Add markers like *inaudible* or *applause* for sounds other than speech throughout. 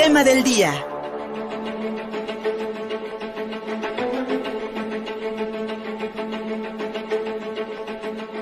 tema del día.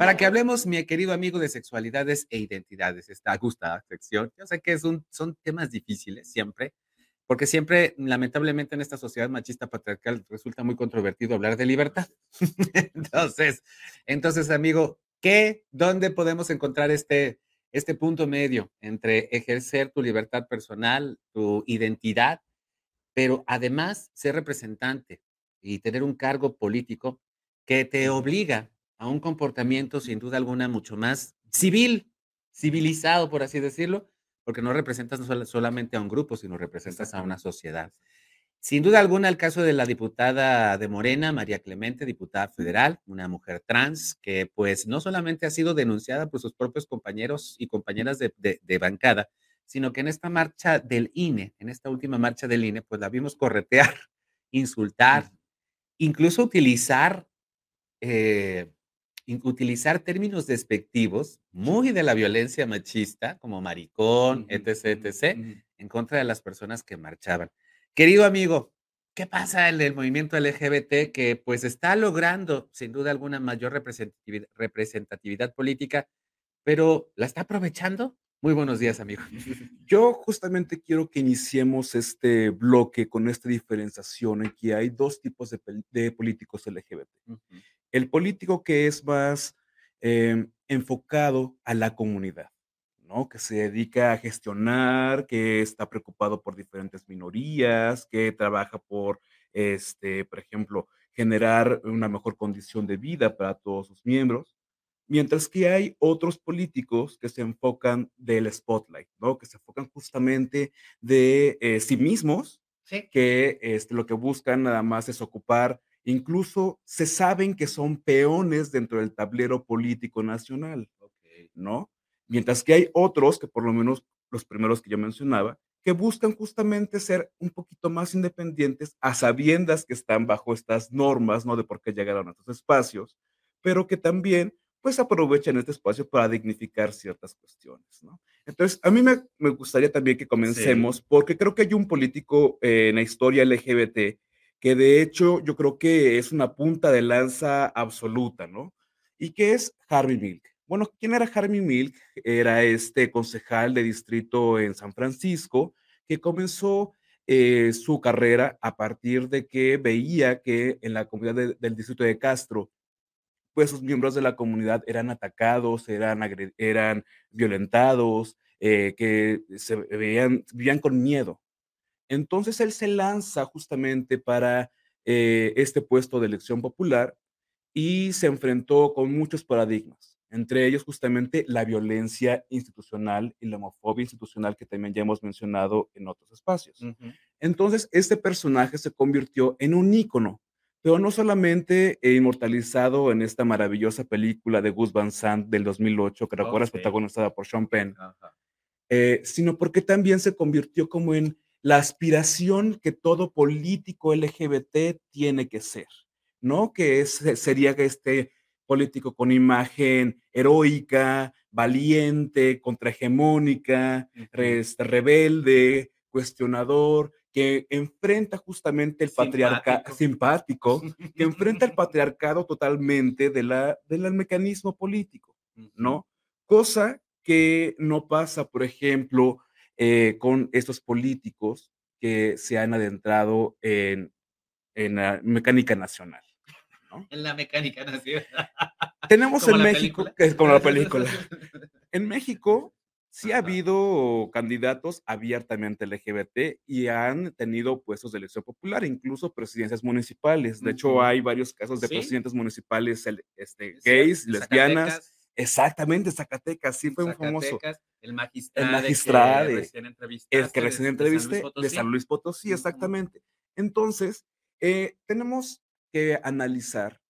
Para que hablemos, mi querido amigo, de sexualidades e identidades, esta gusta sección. Yo sé que son temas difíciles siempre, porque siempre, lamentablemente, en esta sociedad machista patriarcal resulta muy controvertido hablar de libertad. *laughs* entonces, entonces, amigo, ¿qué, dónde podemos encontrar este, este punto medio entre ejercer tu libertad personal, tu identidad, pero además ser representante y tener un cargo político que te obliga a un comportamiento sin duda alguna mucho más civil, civilizado, por así decirlo, porque no representas solamente a un grupo, sino representas a una sociedad. Sin duda alguna, el caso de la diputada de Morena, María Clemente, diputada federal, una mujer trans, que pues no solamente ha sido denunciada por sus propios compañeros y compañeras de, de bancada, sino que en esta marcha del INE, en esta última marcha del INE, pues la vimos corretear, *laughs* insultar, incluso utilizar eh, utilizar términos despectivos muy de la violencia machista, como maricón, etc., etc., en contra de las personas que marchaban. Querido amigo, ¿qué pasa en el movimiento LGBT que pues está logrando sin duda alguna mayor representatividad, representatividad política, pero la está aprovechando? Muy buenos días, amigo. Yo justamente quiero que iniciemos este bloque con esta diferenciación en que hay dos tipos de, políticos LGBT. El político que es más em, enfocado a la comunidad, ¿no? Que se dedica a gestionar, que está preocupado por diferentes minorías, que trabaja por, este, por ejemplo, generar una mejor condición de vida para todos sus miembros. Mientras que hay otros políticos que se enfocan del spotlight, ¿no? Que se enfocan justamente de eh, sí mismos, que este, lo que buscan nada más es ocupar, incluso se saben que son peones dentro del tablero político nacional, ¿no? Mientras que hay otros, que por lo menos los primeros que yo mencionaba, que buscan justamente ser un poquito más independientes a sabiendas que están bajo estas normas, ¿no? De por qué llegaron a estos espacios, pero que también pues aprovechan este espacio para dignificar ciertas cuestiones, ¿no? Entonces, a mí me, me gustaría también que comencemos, porque creo que hay un político eh, en la historia LGBT que de hecho yo creo que es una punta de lanza absoluta, ¿no? Y que es Harvey Milk. Bueno, ¿quién era Harvey Milk? Era este concejal de distrito en San Francisco que comenzó eh, su carrera a partir de que veía que en la comunidad del distrito de Castro pues sus miembros de la comunidad eran atacados, eran, eran violentados, eh, que se veían, vivían con miedo. Entonces él se lanza justamente para eh, este puesto de elección popular y se enfrentó con muchos paradigmas, entre ellos justamente la violencia institucional y la homofobia institucional que también ya hemos mencionado en otros espacios. Entonces, este personaje se convirtió en un ícono pero no solamente inmortalizado en esta maravillosa película de Gus Van Sant del 2008, que recuerdas protagonizada por Sean Penn, eh, sino porque también se convirtió como en la aspiración que todo político LGBT tiene que ser, ¿no? Que es, sería este político con imagen heroica, valiente, contrahegemónica, rebelde, cuestionador, que enfrenta justamente el patriarcado simpático, que enfrenta el *laughs* patriarcado totalmente de la, del mecanismo político, ¿no? Cosa que no pasa, por ejemplo, eh, con estos políticos que se han adentrado en, en la mecánica nacional. ¿No? En la mecánica nacional. *laughs* Tenemos en México, que es como la película. *laughs* En México sí ha habido candidatos abiertamente LGBT y han tenido puestos de elección popular, incluso presidencias municipales. De hecho, hay varios casos de presidentes municipales este, gays, lesbianas. Exactamente, Zacatecas, sí fue un famoso. El magistrado. El magistrado. Que recién el que recién entrevisté de San Luis Potosí, exactamente. Entonces, eh, tenemos que analizar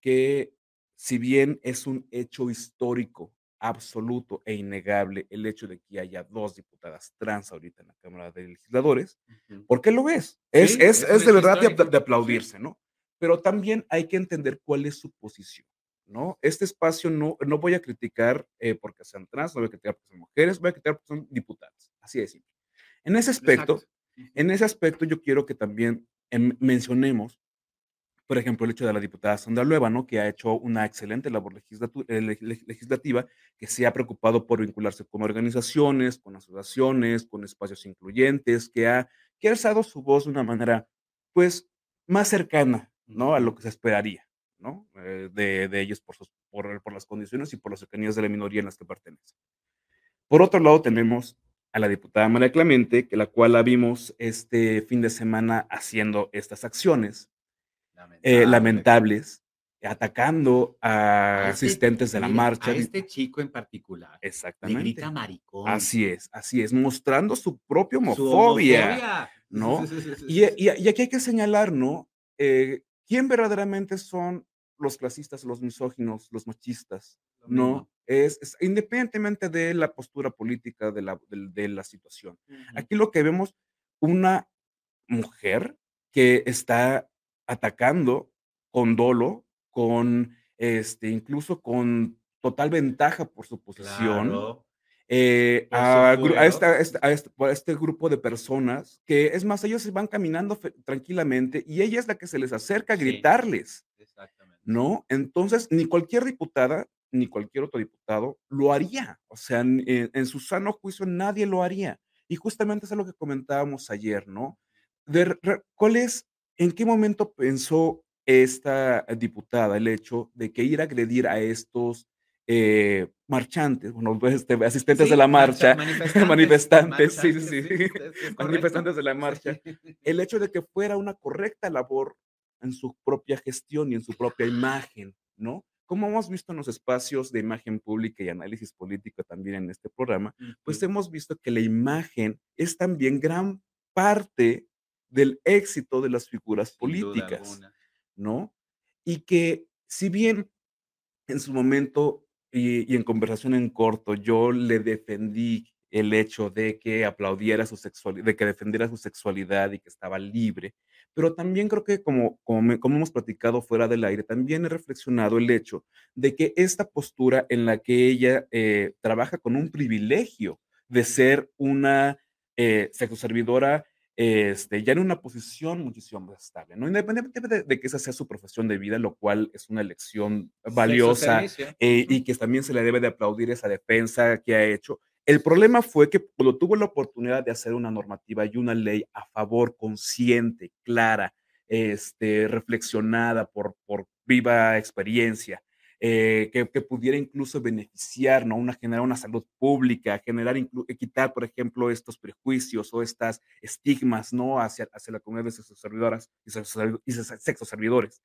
que si bien es un hecho histórico absoluto e innegable el hecho de que haya dos diputadas trans ahorita en la Cámara de Legisladores, porque lo es. Es, es, es, de verdad de, aplaudirse, ¿no? Pero también hay que entender cuál es su posición, ¿no? Este espacio no, no voy a criticar eh, porque sean trans, no voy a criticar porque sean mujeres, voy a criticar porque son diputadas, así de simple. En ese aspecto, en ese aspecto yo quiero que también em, mencionemos, por ejemplo, el hecho de la diputada Sandra Lueva, ¿no? Que ha hecho una excelente labor eh, legislativa, que se ha preocupado por vincularse con organizaciones, con asociaciones, con espacios incluyentes, que ha, que ha alzado su voz de una manera, pues, más cercana, ¿no? A lo que se esperaría, ¿no? Eh, de, de, ellos por, sus, por, por, las condiciones y por las cercanías de la minoría en las que pertenecen. Por otro lado, tenemos a la diputada María Clemente, que la cual la vimos este fin de semana haciendo estas acciones eh, lamentables, atacando a, este asistentes de la marcha. A este chico en particular. Exactamente. Le grita maricón. Así es, así es, mostrando su propia homofobia. *laughs* ¿no? y, y, aquí hay que señalar, ¿no? Eh, ¿Quién verdaderamente son los clasistas, los misóginos, los machistas? ¿No? Es, independientemente de la postura política de la, de, la situación. Aquí lo que vemos, una mujer que está atacando con dolo, con este, incluso con total ventaja por su posición. Eh, a, este, grupo de personas que, es más, ellos van caminando tranquilamente y ella es la que se les acerca a gritarles. ¿No? Entonces, ni cualquier diputada, ni cualquier otro diputado lo haría. O sea, en, su sano juicio nadie lo haría. Y justamente es lo que comentábamos ayer, ¿no? De, ¿Cuál es, en qué momento pensó esta diputada el hecho de que ir a agredir a estos eh, marchantes, bueno, pues, este, asistentes de la marcha, *laughs* manifestantes, sí, sí, manifestantes de la marcha, el *laughs* hecho de que fuera una correcta labor en su propia gestión y en su propia imagen, ¿no? Como hemos visto en los espacios de imagen pública y análisis político también en este programa, pues hemos visto que la imagen es también gran parte del éxito de las figuras políticas, ¿no? Y que si bien en su momento y, en conversación en corto, yo le defendí el hecho de que aplaudiera su sexualidad, de que defendiera su sexualidad y que estaba libre. Pero también creo que como, como, como, hemos platicado fuera del aire, también he reflexionado el hecho de que esta postura en la que ella eh, trabaja con un privilegio de ser una eh, sexoservidora este, ya en una posición muchísimo más estable, ¿no? Independientemente de, que esa sea su profesión de vida, lo cual es una elección valiosa eh, y que también se le debe de aplaudir esa defensa que ha hecho. El problema fue que cuando tuvo la oportunidad de hacer una normativa y una ley a favor, consciente, clara, este, reflexionada por, por viva experiencia, eh, que, pudiera incluso beneficiar, ¿no? Una, generar una salud pública, generar, quitar, por ejemplo, estos prejuicios o estas estigmas, ¿no? Hacia, hacia la comunidad de sexo servidoras y sexo servidores.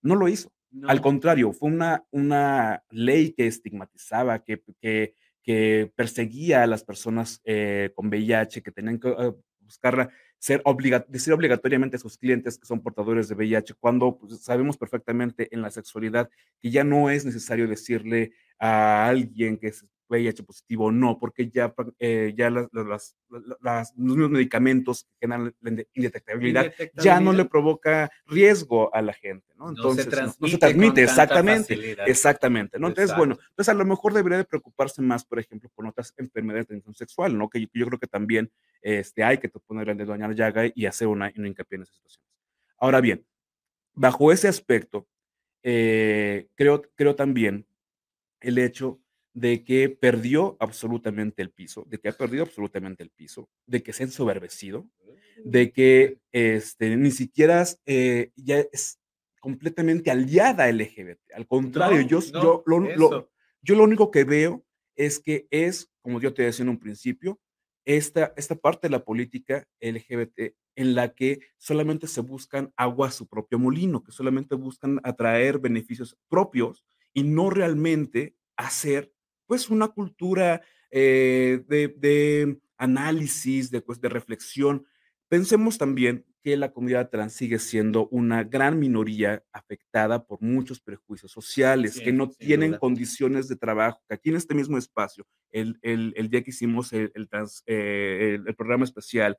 No lo hizo. Al contrario, fue una, una ley que estigmatizaba, que, que, que perseguía a las personas eh, con VIH, que tenían que uh, ser decir obligatoriamente a sus clientes que son portadores de VIH, cuando pues, sabemos perfectamente en la sexualidad que ya no es necesario decirle a alguien que es VIH positivo no, porque ya, eh, ya las, las, los mismos medicamentos que generan la indetectabilidad ya no le provoca riesgo a la gente, ¿no? Entonces, no se transmite, exactamente, exactamente, ¿no? Entonces, bueno, entonces a lo mejor debería de preocuparse más, por ejemplo, con otras enfermedades de transmisión sexual, ¿no? Que yo, creo que también este, hay que poner el dedo la llaga y hacer una, una hincapié en esas situaciones. Ahora bien, bajo ese aspecto, eh, creo, creo también el hecho de que perdió absolutamente el piso, de que ha perdido absolutamente el piso, de que se ha ensoberbecido, de que este, ni siquiera eh, ya es completamente aliada LGBT. Al contrario, yo, yo, lo, yo lo único que veo es que es, como yo te decía en un principio, esta, esta parte de la política LGBT en la que solamente se buscan agua a su propio molino, que solamente buscan atraer beneficios propios y no realmente hacer pues una cultura eh, de, análisis, de, pues, de reflexión. Pensemos también que la comunidad trans sigue siendo una gran minoría afectada por muchos prejuicios sociales, que no tienen condiciones de trabajo, que aquí en este mismo espacio, el, el, día que hicimos el, el, eh, el programa especial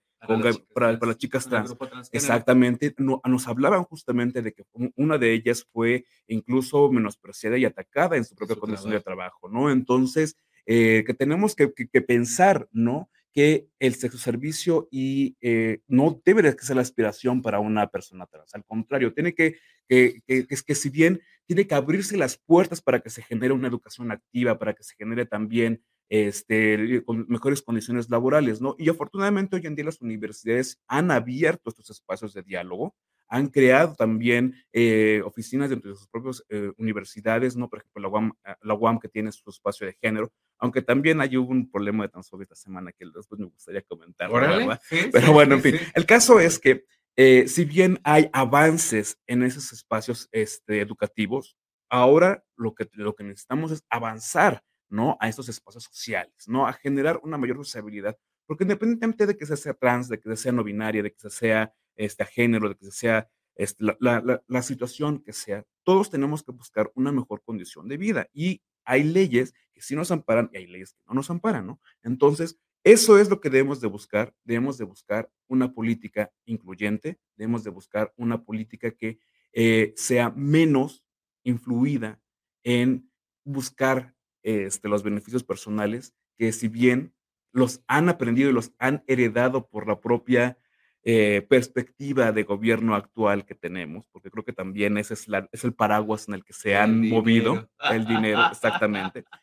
para, las chicas trans, exactamente, no, nos hablaban justamente de que una de ellas fue incluso menospreciada y atacada en su propia condición de trabajo, ¿no? Entonces, eh, que tenemos que, que, pensar, ¿no? Que el sexo servicio y eh, no debe de ser la aspiración para una persona trans. Al contrario, tiene que, que, que, que, que si bien tiene que abrirse las puertas para que se genere una educación activa, para que se genere también este, con mejores condiciones laborales, ¿no? Y afortunadamente hoy en día las universidades han abierto estos espacios de diálogo, han creado también eh, oficinas dentro de sus propias eh, universidades, ¿no? Por ejemplo, la UAM, ah, la UAM, que tiene su espacio de género, aunque también hay un problema de transfobia esta semana que después me gustaría comentar, ¿verdad? Pero bueno, en fin, el caso es que eh, si bien hay avances en esos espacios este, educativos, ahora lo que, lo que necesitamos es avanzar ¿no? A estos espacios sociales, ¿no? A generar una mayor usabilidad, porque independientemente de que se sea trans, de que sea no binaria, de que se sea este, género, de que sea la, la, la, situación que sea, todos tenemos que buscar una mejor condición de vida y hay leyes que sí nos amparan y hay leyes que no nos amparan, ¿no? Entonces, eso es lo que debemos de buscar, debemos de buscar una política incluyente, debemos de buscar una política que eh, sea menos influida en buscar este, los beneficios personales, que si bien los han aprendido y los han heredado por la propia eh, perspectiva de gobierno actual que tenemos, porque creo que también ese es, la, es el paraguas en el que se han movido el dinero, exactamente. *laughs*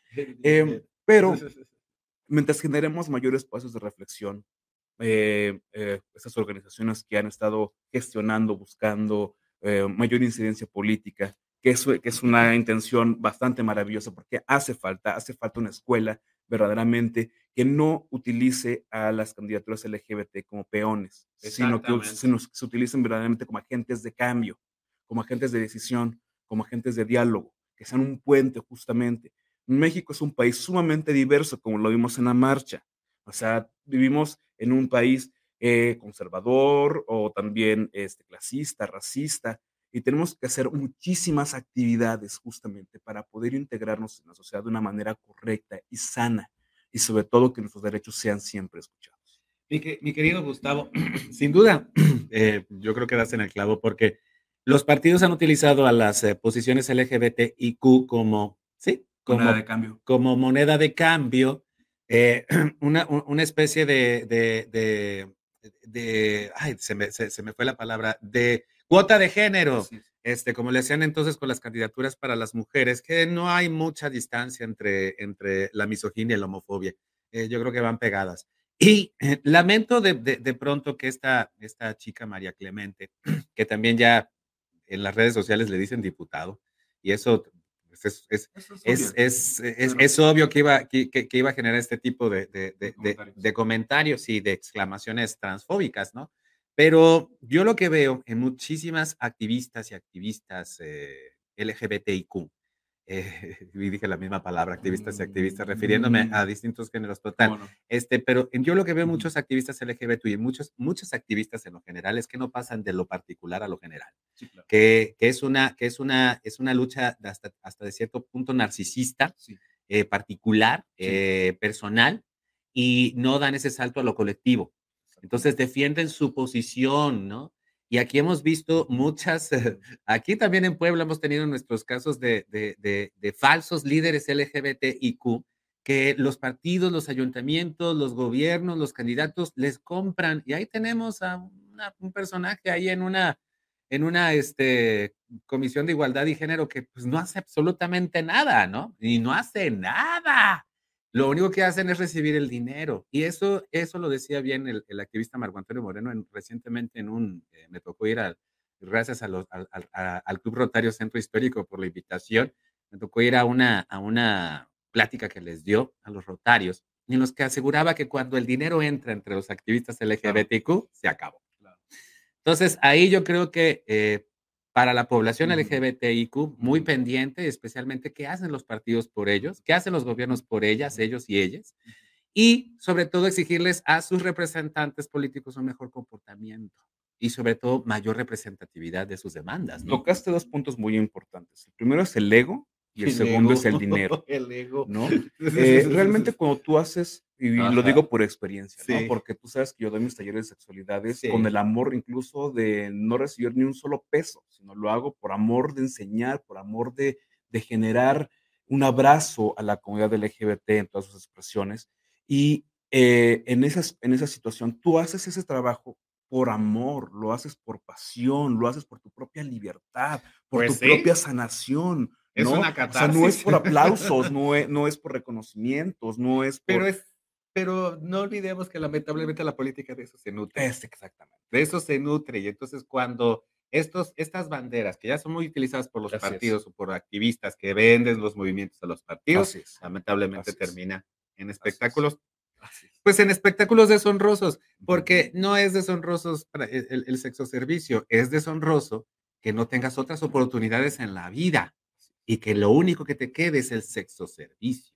Eh, pero *laughs* mientras generemos mayores espacios de reflexión, eh, eh, esas organizaciones que han estado gestionando, buscando mayor incidencia política, que es, que es una intención bastante maravillosa porque hace falta, hace falta una escuela verdaderamente que no utilice a las candidaturas LGBT como peones, sino que, sino que se utilicen verdaderamente como agentes de cambio, como agentes de decisión, como agentes de diálogo, que sean un puente justamente. México es un país sumamente diverso, como lo vimos en la marcha. O sea, vivimos en un país eh, conservador o también este, clasista, racista, y tenemos que hacer muchísimas actividades justamente para poder integrarnos en la sociedad de una manera correcta y sana y sobre todo que nuestros derechos sean siempre escuchados. Mi, mi querido Gustavo, *clears throat* sin duda, *clears throat* eh, yo creo que das en el clavo porque los partidos han utilizado a las eh, posiciones LGBTIQ como, sí, como moneda de cambio, como moneda de cambio eh, *clears throat* una, una, especie de, de, de, de ay, se me, se, se me fue la palabra, de Cuota de género, este, como le hacían entonces con las candidaturas para las mujeres, que no hay mucha distancia entre, entre la misoginia y la homofobia. Eh, yo creo que van pegadas. Y eh, lamento de, de, de, pronto que esta, esta chica María Clemente, *clears throat* que también ya en las redes sociales le dicen diputado, y eso pues, es, es, es, es, obvio que iba, que, que, iba a generar este tipo de, de comentarios. comentarios y de exclamaciones transfóbicas, ¿no? Pero yo lo que veo en muchísimas activistas y activistas eh, LGBTIQ, eh, *laughs* y dije la misma palabra, activistas y activistas, refiriéndome a mm. distintos géneros total. Bueno. Este, pero yo lo que veo en muchos activistas LGBT y muchos, muchos activistas en lo general es que no pasan de lo particular a lo general, sí, claro. que, que, es una, que es una, es una lucha hasta, hasta de cierto punto narcisista, sí. eh, particular, sí. eh, personal, y no dan ese salto a lo colectivo. Entonces defienden su posición, ¿no? Y aquí hemos visto muchas, *laughs* aquí también en Puebla hemos tenido nuestros casos de, de, de, de falsos líderes LGBTIQ que los partidos, los ayuntamientos, los gobiernos, los candidatos les compran. Y ahí tenemos a una, un personaje ahí en una, en una este, comisión de igualdad y género que pues no hace absolutamente nada, ¿no? Y no hace nada. Lo único que hacen es recibir el dinero. Y eso, eso lo decía bien el, el activista Marco Antonio Moreno en, recientemente en un, eh, me tocó ir al, gracias a los, al, al, al, Club Rotario Centro Histórico por la invitación, me tocó ir a una, a una plática que les dio a los rotarios, en los que aseguraba que cuando el dinero entra entre los activistas LGBTQ, claro. se acabó. Claro. Entonces, ahí yo creo que eh, para la población LGBTIQ muy pendiente, especialmente qué hacen los partidos por ellos, qué hacen los gobiernos por ellas, ellos y ellas, y sobre todo exigirles a sus representantes políticos un mejor comportamiento y sobre todo mayor representatividad de sus demandas. ¿no? Tocaste dos puntos muy importantes. El primero es el ego y el, el segundo ego. es el dinero. *laughs* el ego. ¿no? *laughs* Eh, realmente cuando tú haces, y Ajá. lo digo por experiencia, sí. ¿no? porque tú sabes que yo doy mis talleres de sexualidades sí. con el amor incluso de no recibir ni un solo peso, sino lo hago por amor de enseñar, por amor de, de generar un abrazo a la comunidad LGBT en todas sus expresiones. Y eh, en, esas, en esa situación, tú haces ese trabajo por amor, lo haces por pasión, lo haces por tu propia libertad, por Pues tu sí. propia sanación. Es ¿no? una O sea, no catarsis. es por aplausos, *laughs* no es, no es por reconocimientos, no es por... Pero, es, pero no olvidemos que lamentablemente la política de eso se nutre. Es exactamente. De eso se nutre. Y entonces cuando estos, estas banderas, que ya son muy utilizadas por los Así es. partidos o por activistas que venden los movimientos a los partidos, lamentablemente Así termina en es. espectáculos, Así pues en espectáculos deshonrosos, porque no es deshonrosos para el, el, el sexo servicio, es deshonroso que no tengas otras oportunidades en la vida y que lo único que te quede es el sexo servicio.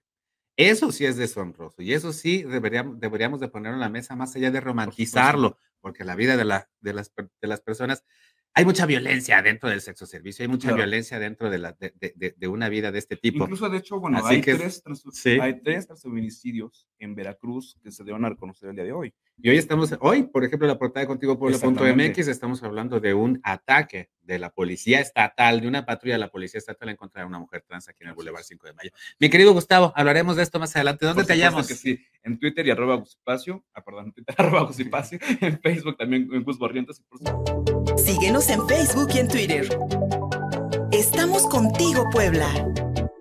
Eso sí es deshonroso y eso sí deberíamos, deberíamos de ponerlo en la mesa más allá de romantizarlo, porque la vida de, la, de, las, de las personas, hay mucha violencia dentro del sexo servicio, hay mucha Claro. violencia dentro de, la, de, de, de, una vida de este tipo. Incluso, de hecho, bueno, Así hay, que- tres sí. hay tres transfeminicidios en Veracruz que se dieron a reconocer el día de hoy. Y hoy estamos, hoy, por ejemplo, la portada de Contigo Puebla.mx, estamos hablando de un ataque de la policía estatal, de una patrulla de la policía estatal en contra de una mujer trans aquí en el Boulevard es. 5 de Mayo. Mi querido Gustavo, hablaremos de esto más adelante. ¿Dónde Por te hallamos? que sí, en Twitter y arroba Gusipacio, ah, perdón, Twitter *laughs* arroba Gusipacio, en Facebook también en Gus Barrientos y por supuesto Síguenos en Facebook y en Twitter. Estamos contigo, Puebla.